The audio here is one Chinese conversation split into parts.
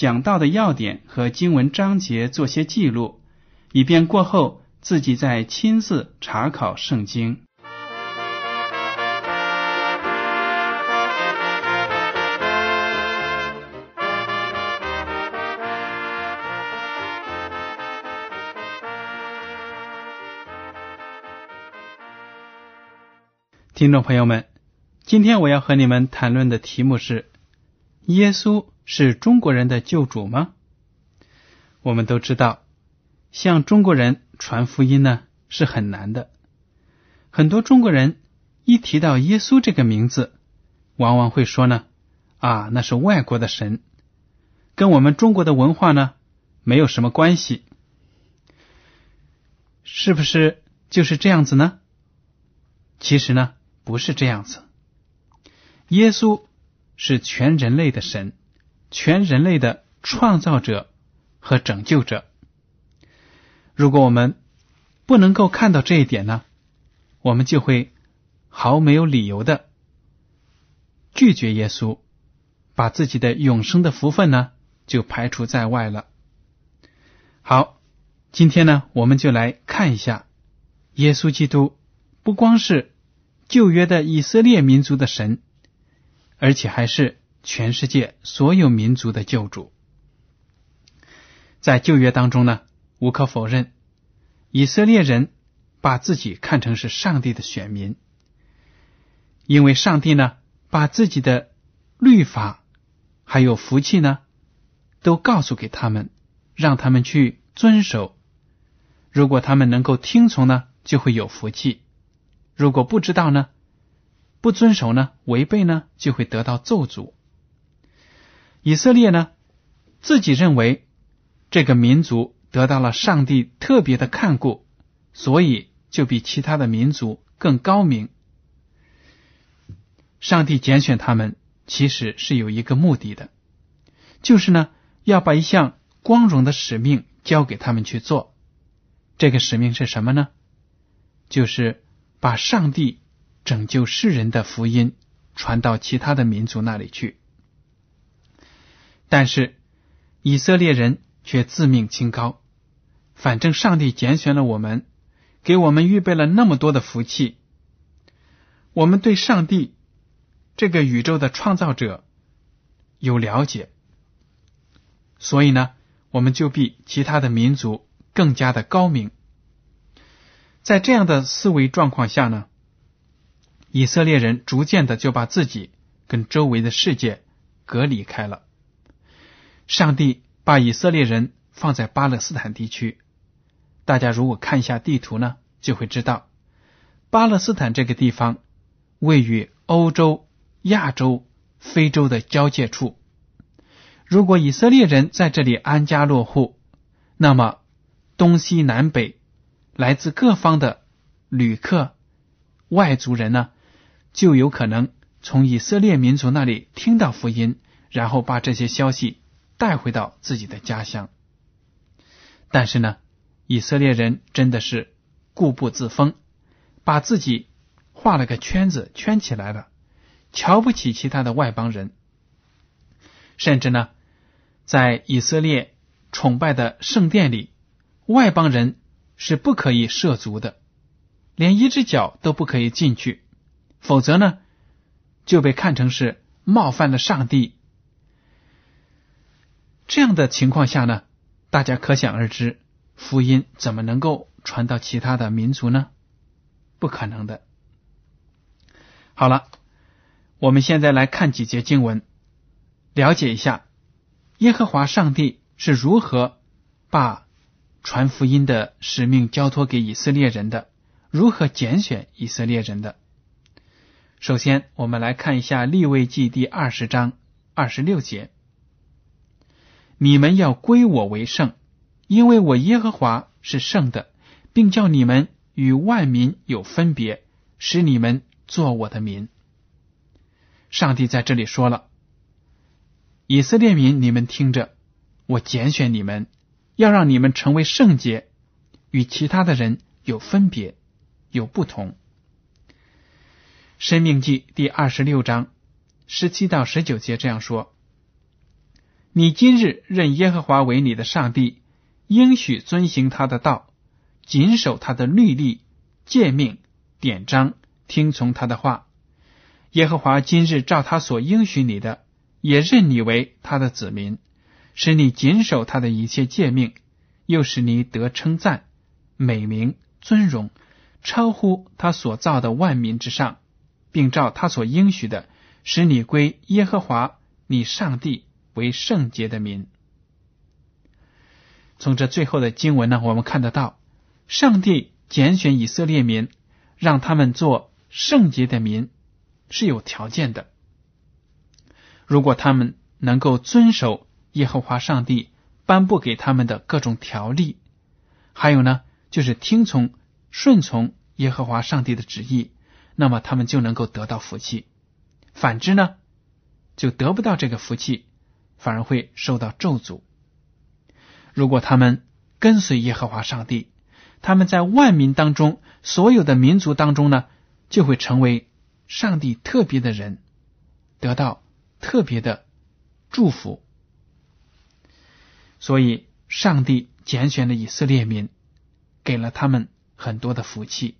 讲到的要点和经文章节做些记录，以便过后自己再亲自查考圣经。听众朋友们，今天我要和你们谈论的题目是：耶稣是中国人的救主吗？我们都知道，向中国人传福音呢是很难的。很多中国人一提到耶稣这个名字，往往会说呢：“啊，那是外国的神，跟我们中国的文化呢没有什么关系。”是不是就是这样子呢？其实呢。不是这样子，耶稣是全人类的神，全人类的创造者和拯救者。如果我们不能够看到这一点呢，我们就会毫没有理由的拒绝耶稣，把自己的永生的福分呢就排除在外了。好，今天呢，我们就来看一下耶稣基督，不光是。旧约的以色列民族的神，而且还是全世界所有民族的救主。在旧约当中呢，无可否认，以色列人把自己看成是上帝的选民，因为上帝呢，把自己的律法还有福气呢，都告诉给他们，让他们去遵守。如果他们能够听从呢，就会有福气。如果不知道呢，不遵守呢，违背呢，就会得到咒诅。以色列呢，自己认为这个民族得到了上帝特别的看顾，所以就比其他的民族更高明。上帝拣选他们，其实是有一个目的的，就是呢，要把一项光荣的使命交给他们去做。这个使命是什么呢？就是。把上帝拯救世人的福音传到其他的民族那里去，但是以色列人却自命清高。反正上帝拣选了我们，给我们预备了那么多的福气，我们对上帝这个宇宙的创造者有了解，所以呢，我们就比其他的民族更加的高明。在这样的思维状况下呢，以色列人逐渐的就把自己跟周围的世界隔离开了。上帝把以色列人放在巴勒斯坦地区，大家如果看一下地图呢，就会知道，巴勒斯坦这个地方位于欧洲、亚洲、非洲的交界处。如果以色列人在这里安家落户，那么东西南北。来自各方的旅客、外族人呢，就有可能从以色列民族那里听到福音，然后把这些消息带回到自己的家乡。但是呢，以色列人真的是固步自封，把自己画了个圈子圈起来了，瞧不起其他的外邦人，甚至呢，在以色列崇拜的圣殿里，外邦人。是不可以涉足的，连一只脚都不可以进去，否则呢就被看成是冒犯了上帝。这样的情况下呢，大家可想而知，福音怎么能够传到其他的民族呢？不可能的。好了，我们现在来看几节经文，了解一下耶和华上帝是如何把传福音的使命交托给以色列人的，如何拣选以色列人的。首先，我们来看一下立位记第二十章二十六节。你们要归我为圣，因为我耶和华是圣的，并叫你们与万民有分别，使你们做我的民。上帝在这里说了：“以色列民，你们听着，我拣选你们，要让你们成为圣洁，与其他的人有分别，有不同。”生命记第二十六章十七到十九节这样说。你今日认耶和华为你的上帝，应许遵行他的道，谨守他的律例、诫命、典章，听从他的话。耶和华今日照他所应许你的，也认你为他的子民，使你谨守他的一切诫命，又使你得称赞、美名、尊荣，超乎他所造的万民之上，并照他所应许的，使你归耶和华你上帝。为圣洁的民。从这最后的经文呢，我们看得到，上帝拣选以色列民，让他们做圣洁的民，是有条件的。如果他们能够遵守耶和华上帝颁布给他们的各种条例，还有呢，就是听从、顺从耶和华上帝的旨意，那么他们就能够得到福气；反之呢，就得不到这个福气。反而会受到咒诅。如果他们跟随耶和华上帝，他们在万民当中，所有的民族当中呢，就会成为上帝特别的人，得到特别的祝福。所以，上帝拣选了以色列民，给了他们很多的福气。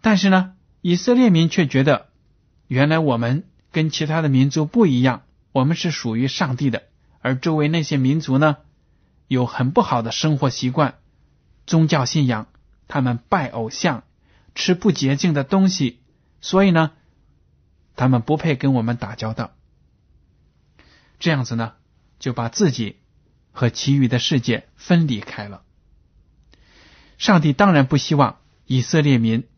但是呢，以色列民却觉得，原来我们跟其他的民族不一样。我们是属于上帝的，而周围那些民族呢，有很不好的生活习惯、宗教信仰，他们拜偶像、吃不洁净的东西，所以呢，他们不配跟我们打交道。这样子呢，就把自己和其余的世界分离开了。上帝当然不希望以色列民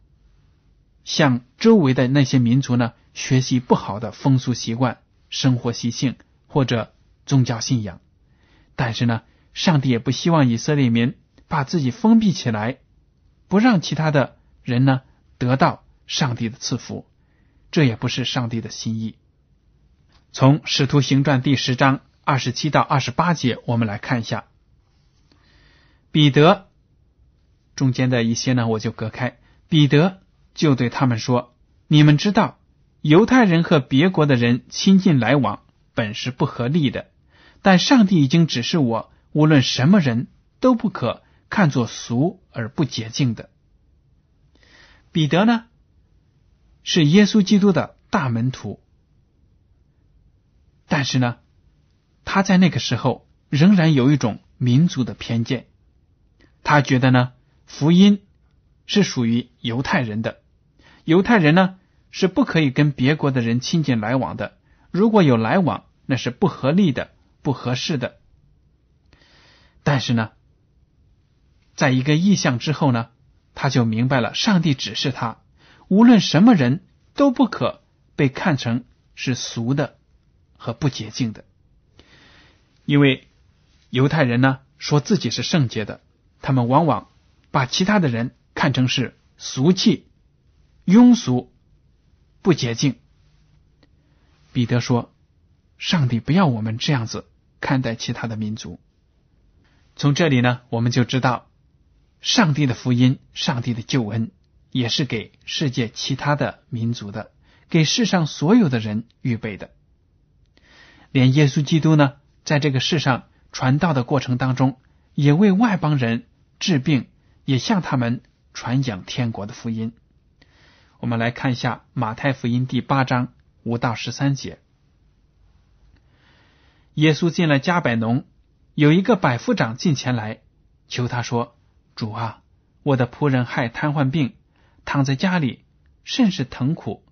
向周围的那些民族呢学习不好的风俗习惯。生活习性或者宗教信仰，但是呢，上帝也不希望以色列民把自己封闭起来，不让其他的人呢得到上帝的赐福，这也不是上帝的心意。从《使徒行传》第十章二十七到二十八节，我们来看一下彼得中间的一些呢，我就隔开。彼得就对他们说：“你们知道。”犹太人和别国的人亲近来往本是不合理的，但上帝已经指示我，无论什么人都不可看作俗而不洁净的。彼得呢，是耶稣基督的大门徒，但是呢，他在那个时候仍然有一种民族的偏见，他觉得呢，福音是属于犹太人的，犹太人呢。是不可以跟别国的人亲近来往的。如果有来往，那是不合理的、不合适的。但是呢，在一个意象之后呢，他就明白了，上帝指示他，无论什么人都不可被看成是俗的和不洁净的。因为犹太人呢说自己是圣洁的，他们往往把其他的人看成是俗气、庸俗。不洁净。彼得说：“上帝不要我们这样子看待其他的民族。”从这里呢，我们就知道，上帝的福音、上帝的救恩，也是给世界其他的民族的，给世上所有的人预备的。连耶稣基督呢，在这个世上传道的过程当中，也为外邦人治病，也向他们传讲天国的福音。我们来看一下马太福音第八章五到十三节。耶稣进了加百农，有一个百夫长进前来，求他说：“主啊，我的仆人害瘫痪病，躺在家里，甚是疼苦。”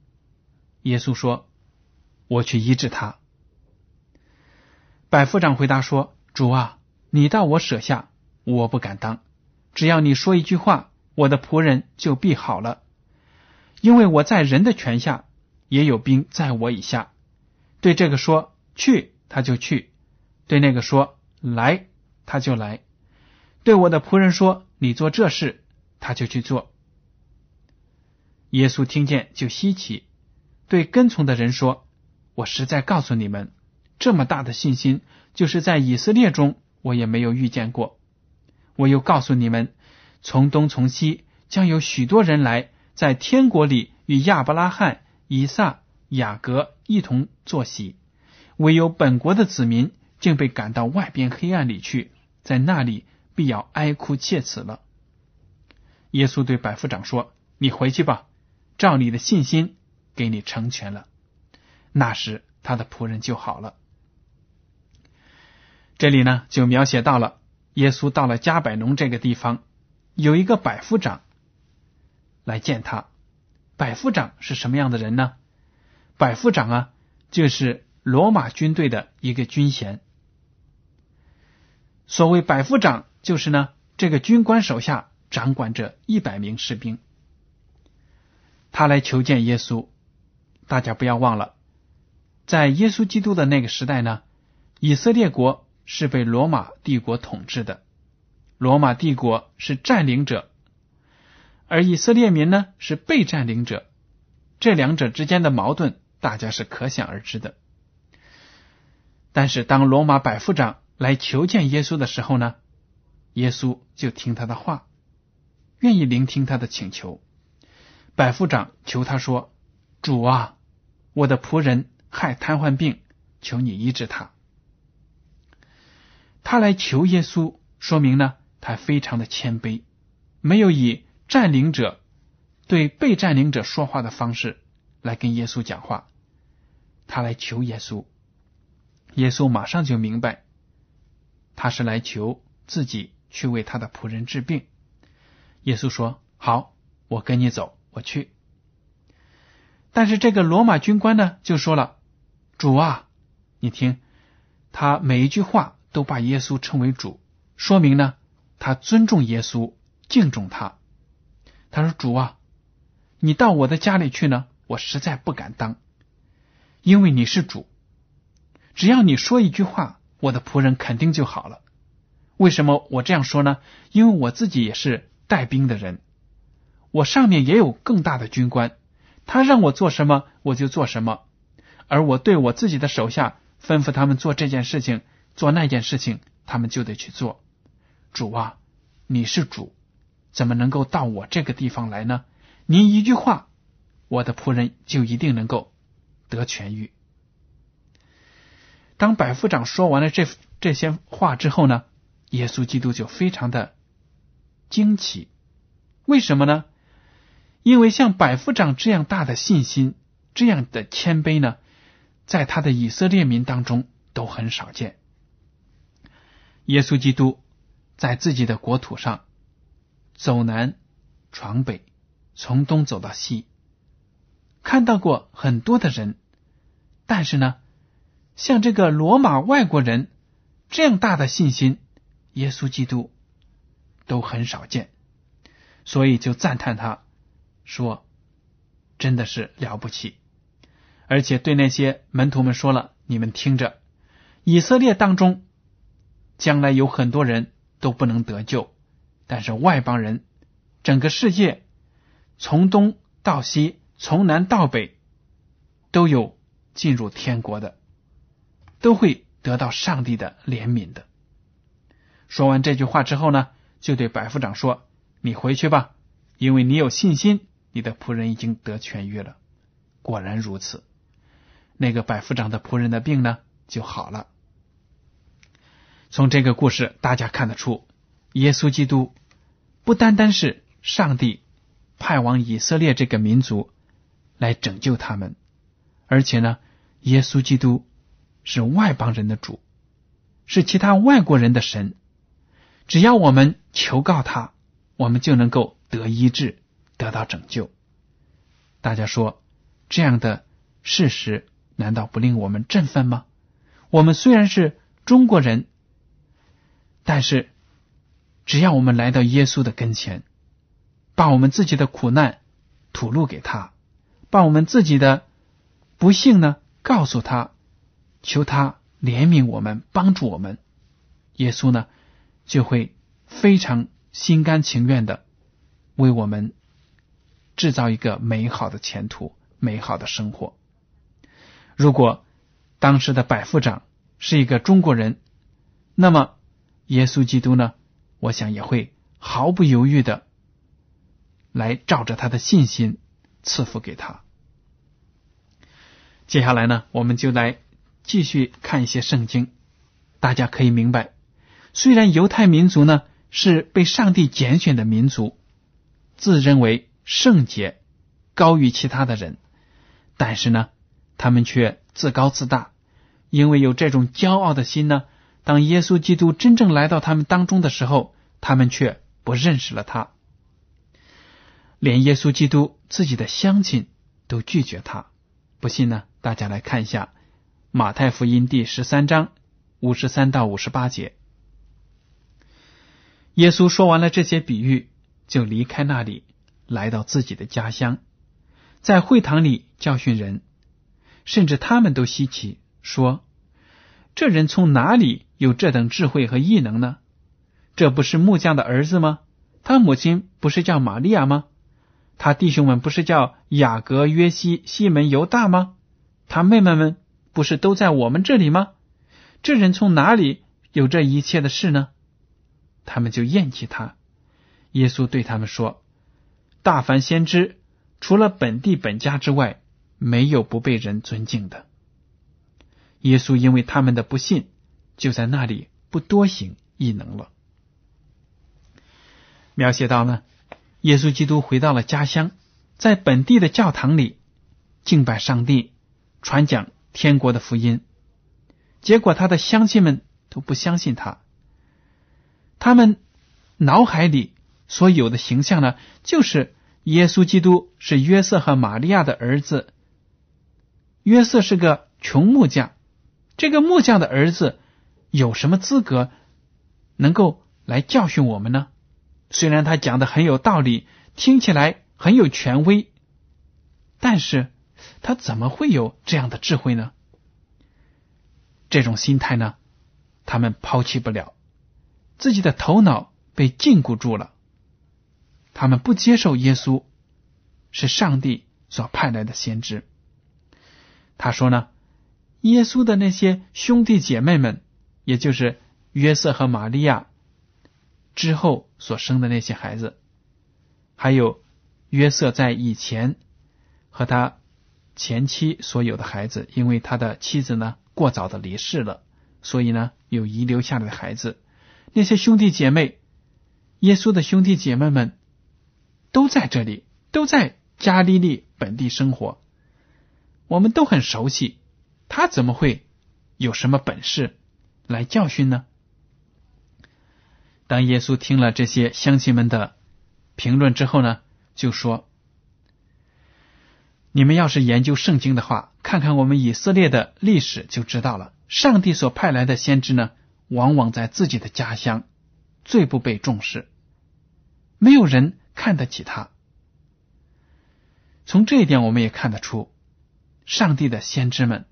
耶稣说：“我去医治他。”百夫长回答说：“主啊，你到我舍下，我不敢当。只要你说一句话，我的仆人就必好了。因为我在人的权下，也有兵在我以下。对这个说去，他就去；对那个说来，他就来；对我的仆人说你做这事，他就去做。”耶稣听见就稀奇，对跟从的人说：“我实在告诉你们。”这么大的信心，就是在以色列中我也没有遇见过。我又告诉你们，从东从西将有许多人来，在天国里与亚伯拉罕、以撒、雅各一同坐席。唯有本国的子民竟被赶到外边黑暗里去，在那里必要哀哭切齿了。耶稣对百夫长说：“你回去吧，照你的信心给你成全了。”那时他的仆人就好了。这里呢，就描写到了耶稣到了加百农这个地方，有一个百夫长来见他。百夫长是什么样的人呢？百夫长啊，就是罗马军队的一个军衔。所谓百夫长，就是呢，这个军官手下掌管着一百名士兵。他来求见耶稣。大家不要忘了，在耶稣基督的那个时代呢，以色列国。是被罗马帝国统治的，罗马帝国是占领者，而以色列民呢是被占领者，这两者之间的矛盾，大家是可想而知的。但是当罗马百夫长来求见耶稣的时候呢，耶稣就听他的话，愿意聆听他的请求。百夫长求他说：“主啊，我的仆人害瘫痪病，求你医治他。”他来求耶稣，说明呢，他非常的谦卑，没有以占领者对被占领者说话的方式来跟耶稣讲话。他来求耶稣，耶稣马上就明白，他是来求自己去为他的仆人治病。耶稣说：“好，我跟你走，我去。”但是这个罗马军官呢，就说了：“主啊，你听，他每一句话。”都把耶稣称为主，说明呢，他尊重耶稣，敬重他。他说：“主啊，你到我的家里去呢，我实在不敢当，因为你是主。只要你说一句话，我的仆人肯定就好了。为什么我这样说呢？因为我自己也是带兵的人，我上面也有更大的军官，他让我做什么，我就做什么。而我对我自己的手下吩咐他们做这件事情。”做那件事情，他们就得去做。主啊，你是主，怎么能够到我这个地方来呢？您一句话，我的仆人就一定能够得痊愈。当百夫长说完了这这些话之后呢，耶稣基督就非常的惊奇。为什么呢？因为像百夫长这样大的信心、这样的谦卑呢，在他的以色列民当中都很少见。耶稣基督在自己的国土上走南闯北，从东走到西，看到过很多的人，但是呢，像这个罗马外国人这样大的信心，耶稣基督都很少见，所以就赞叹他说：“真的是了不起。”而且对那些门徒们说了：“你们听着，以色列当中。”将来有很多人都不能得救，但是外邦人，整个世界从东到西，从南到北，都有进入天国的，都会得到上帝的怜悯的。说完这句话之后呢，就对百夫长说：“你回去吧，因为你有信心，你的仆人已经得痊愈了。”果然如此，那个百夫长的仆人的病呢就好了。从这个故事，大家看得出，耶稣基督不单单是上帝派往以色列这个民族来拯救他们，而且呢，耶稣基督是外邦人的主，是其他外国人的神，只要我们求告他，我们就能够得医治，得到拯救。大家说，这样的事实难道不令我们振奋吗？我们虽然是中国人，但是只要我们来到耶稣的跟前，把我们自己的苦难吐露给他，把我们自己的不幸呢告诉他，求他。怜悯我们，帮助我们，耶稣呢就会非常心甘情愿的为我们制造一个美好的前途、美好的生活。如果当时的百夫长是一个中国人，那么耶稣基督呢，我想也会毫不犹豫的来照着他的信心赐福给他。接下来呢，我们就来。继续看一些圣经，大家可以明白，虽然犹太民族呢是被上帝拣选的民族，自认为圣洁高于其他的人，但是呢，他们却自高自大，因为有这种骄傲的心呢。当耶稣基督真正来到他们当中的时候，他们却不认识了他，连耶稣基督自己的乡亲都拒绝他。不信呢，大家来看一下。马太福音第十三章五十三到五十八节，耶稣说完了这些比喻，就离开那里，来到自己的家乡，在会堂里教训人，甚至他们都稀奇，说：“这人从哪里有这等智慧和异能呢？这不是木匠的儿子吗？他母亲不是叫玛利亚吗？他弟兄们不是叫雅各、约西、西门、犹大吗？他妹妹们？”不是都在我们这里吗？这人从哪里有这一切的事呢？他们就厌弃他。耶稣对他们说：“大凡先知，除了本地本家之外，没有不被人尊敬的。”耶稣因为他们的不信，就在那里不多行异能了。描写到呢，耶稣基督回到了家乡，在本地的教堂里敬拜上帝，传讲。天国的福音，结果他的乡亲们都不相信他。他们脑海里所有的形象呢，就是耶稣基督是约瑟和玛利亚的儿子。约瑟是个穷木匠，这个木匠的儿子有什么资格能够来教训我们呢？虽然他讲的很有道理，听起来很有权威，但是。他怎么会有这样的智慧呢？这种心态呢，他们抛弃不了，自己的头脑被禁锢住了，他们不接受耶稣是上帝所派来的先知。他说呢，耶稣的那些兄弟姐妹们，也就是约瑟和玛利亚之后所生的那些孩子，还有约瑟在以前和他。前妻所有的孩子，因为他的妻子呢过早的离世了，所以呢有遗留下来的孩子。那些兄弟姐妹，耶稣的兄弟姐妹们都在这里，都在加利利本地生活，我们都很熟悉。他怎么会有什么本事来教训呢？当耶稣听了这些乡亲们的评论之后呢，就说。你们要是研究圣经的话，看看我们以色列的历史就知道了。上帝所派来的先知呢，往往在自己的家乡最不被重视，没有人看得起他。从这一点，我们也看得出，上帝的先知们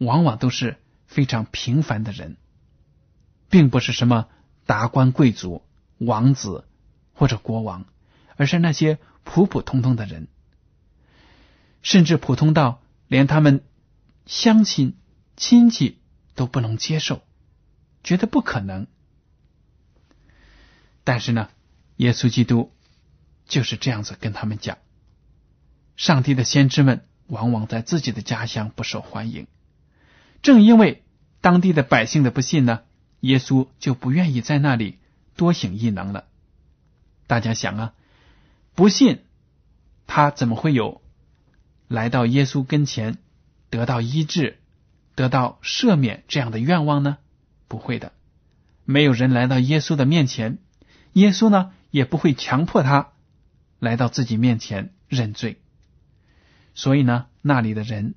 往往都是非常平凡的人，并不是什么达官贵族、王子或者国王，而是那些普普通通的人。甚至普通到连他们乡亲亲戚都不能接受，觉得不可能。但是呢，耶稣基督就是这样子跟他们讲：上帝的先知们往往在自己的家乡不受欢迎。正因为当地的百姓的不信呢，耶稣就不愿意在那里多行异能了。大家想啊，不信他怎么会有？来到耶稣跟前，得到医治，得到赦免，这样的愿望呢？不会的，没有人来到耶稣的面前，耶稣呢也不会强迫他来到自己面前认罪。所以呢，那里的人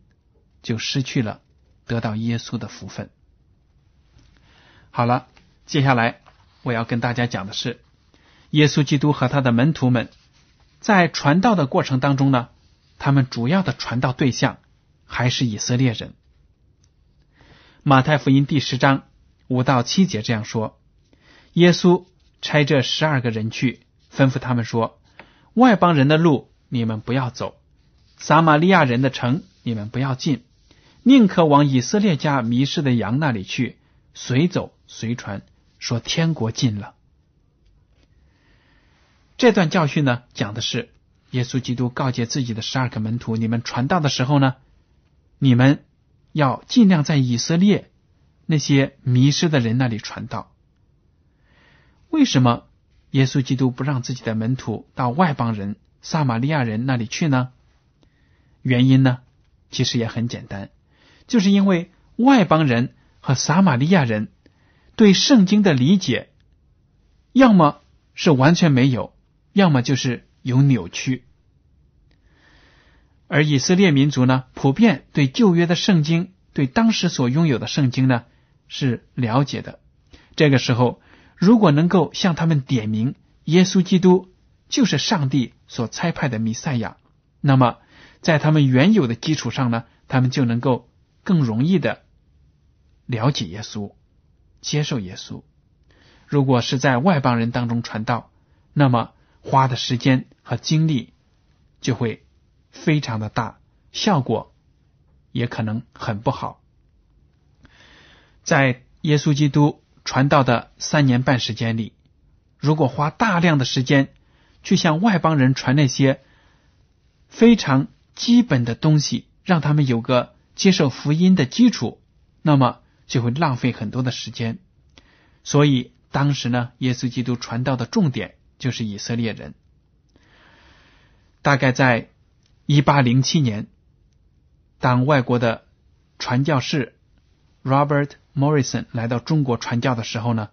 就失去了得到耶稣的福分。好了，接下来我要跟大家讲的是，耶稣基督和他的门徒们在传道的过程当中呢，他们主要的传道对象还是以色列人。马太福音第十章五到七节这样说：耶稣差这十二个人去，吩咐他们说：“外邦人的路你们不要走，撒玛利亚人的城你们不要进，宁可往以色列家迷失的羊那里去，随走。”随传说天国近了。这段教训呢，讲的是耶稣基督告诫自己的十二个门徒：你们传道的时候呢，你们要尽量在以色列那些迷失的人那里传道。为什么耶稣基督不让自己的门徒到外邦人、撒玛利亚人那里去呢？原因呢，其实也很简单，就是因为外邦人和撒玛利亚人。对圣经的理解，要么是完全没有，要么就是有扭曲。而以色列民族呢，普遍对旧约的圣经，对当时所拥有的圣经呢是了解的。这个时候，如果能够向他们点明耶稣基督就是上帝所差派的弥赛亚，那么在他们原有的基础上呢，他们就能够更容易的了解耶稣。接受耶稣，如果是在外邦人当中传道，那么花的时间和精力就会非常的大，效果也可能很不好。在耶稣基督传道的三年半时间里，如果花大量的时间去向外邦人传那些非常基本的东西，让他们有个接受福音的基础，那么。就会浪费很多的时间，所以当时呢，耶稣基督传道的重点就是以色列人。大概在一八零七年，当外国的传教士 Robert Morrison 来到中国传教的时候呢，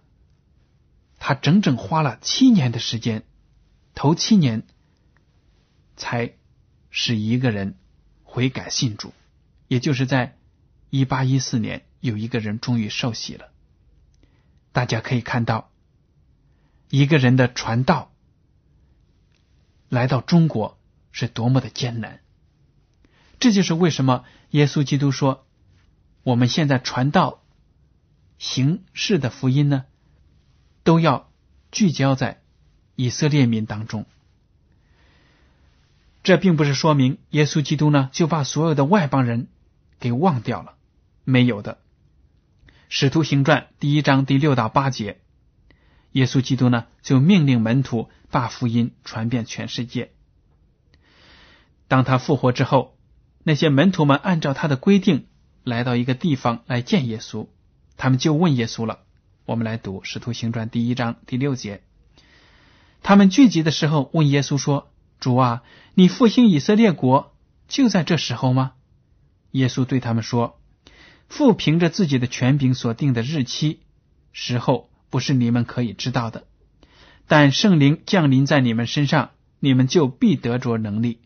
他整整花了七年的时间，头七年才使一个人悔改信主，也就是在一八一四年。有一个人终于受洗了。大家可以看到，一个人的传道来到中国是多么的艰难。这就是为什么耶稣基督说，我们现在传道形式的福音呢，都要聚焦在以色列民当中。这并不是说明耶稣基督呢就把所有的外邦人给忘掉了，没有的。使徒行传第一章第六到八节，耶稣基督呢就命令门徒把福音传遍全世界。当他复活之后，那些门徒们按照他的规定来到一个地方来见耶稣，他们就问耶稣了。我们来读使徒行传第一章第六节，他们聚集的时候问耶稣说：“主啊，你复兴以色列国就在这时候吗？”耶稣对他们说。父凭着自己的权柄所定的日期时候，不是你们可以知道的。但圣灵降临在你们身上，你们就必得着能力，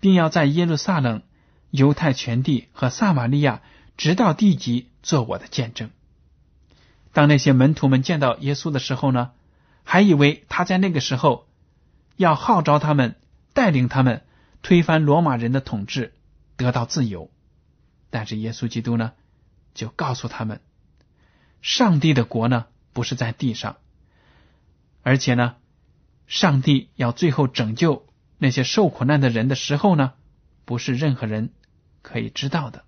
并要在耶路撒冷、犹太全地和撒玛利亚，直到地极，做我的见证。当那些门徒们见到耶稣的时候呢，还以为他在那个时候要号召他们，带领他们推翻罗马人的统治，得到自由。但是耶稣基督呢？就告诉他们，上帝的国呢不是在地上，而且呢，上帝要最后拯救那些受苦难的人的时候呢，不是任何人可以知道的。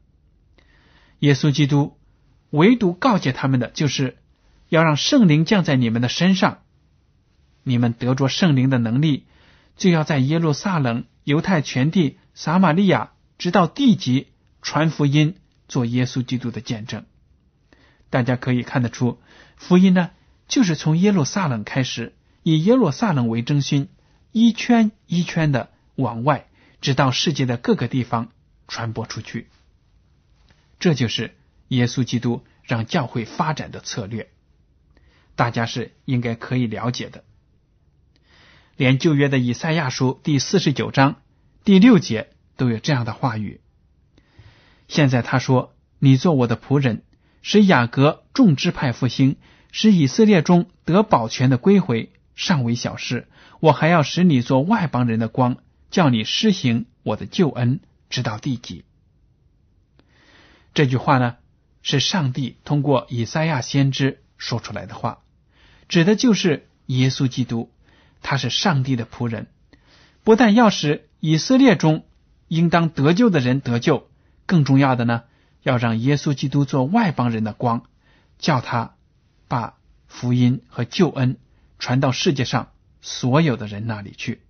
耶稣基督唯独告诫他们的，就是要让圣灵降在你们的身上，你们得着圣灵的能力，就要在耶路撒冷、犹太全地、撒玛利亚，直到地极传福音。做耶稣基督的见证，大家可以看得出，福音呢就是从耶路撒冷开始，以耶路撒冷为中心，一圈一圈的往外，直到世界的各个地方传播出去。这就是耶稣基督让教会发展的策略。大家是应该可以了解的。连旧约的以赛亚书第四十九章第六节都有这样的话语。现在他说：“你做我的仆人，使雅各众支派复兴，使以色列中得保全的归回，尚为小事。我还要使你做外邦人的光，叫你施行我的救恩，直到地极。”这句话呢，是上帝通过以赛亚先知说出来的话，指的就是耶稣基督。他是上帝的仆人，不但要使以色列中应当得救的人得救，更重要的呢，要让耶稣基督做外邦人的光，叫他把福音和救恩传到世界上所有的人那里去。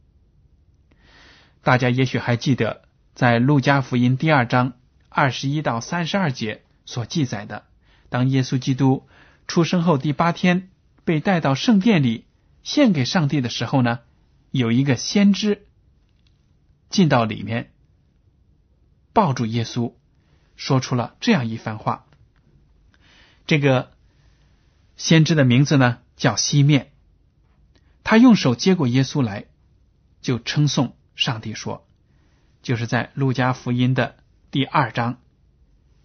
大家也许还记得，在路加福音第二章二十一到三十二节所记载的，当耶稣基督出生后第八天被带到圣殿里。献给上帝的时候呢，有一个先知进到里面，抱住耶稣，说出了这样一番话。这个先知的名字呢叫西面，他用手接过耶稣来，就称颂上帝说：“就是在路加福音的第二章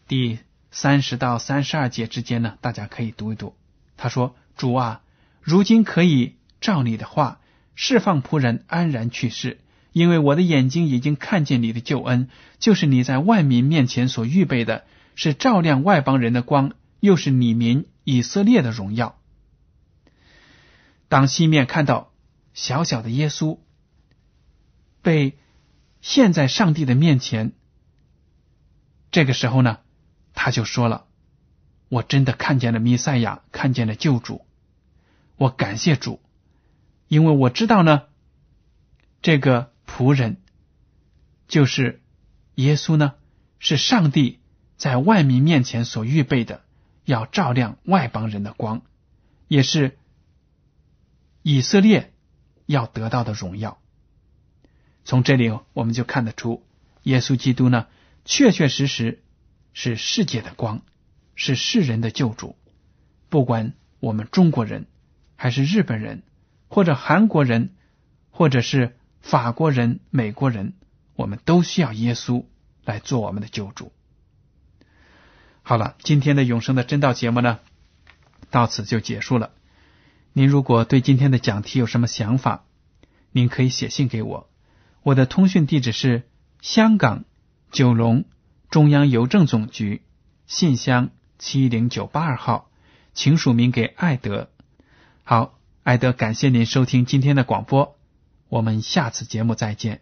第三十到三十二节之间呢，大家可以读一读。他说：‘主啊，如今可以。’”照你的话，释放仆人安然去世，因为我的眼睛已经看见你的救恩，就是你在万民面前所预备的，是照亮外邦人的光，又是你民以色列的荣耀。当西面看到小小的耶稣被献在上帝的面前，这个时候呢，他就说了：“我真的看见了弥赛亚，看见了救主，我感谢主。”因为我知道呢，这个仆人就是耶稣呢，是上帝在万民面前所预备的，要照亮外邦人的光，也是以色列要得到的荣耀。从这里我们就看得出，耶稣基督呢，确确实实是世界的光，是世人的救主。不管我们中国人还是日本人。或者韩国人，或者是法国人、美国人，我们都需要耶稣来做我们的救主。好了，今天的永生的真道节目呢，到此就结束了。您如果对今天的讲题有什么想法，您可以写信给我，我的通讯地址是香港九龙中央邮政总局信箱七零九八二号，请署名给艾德。好。艾德，感谢您收听今天的广播，我们下次节目再见。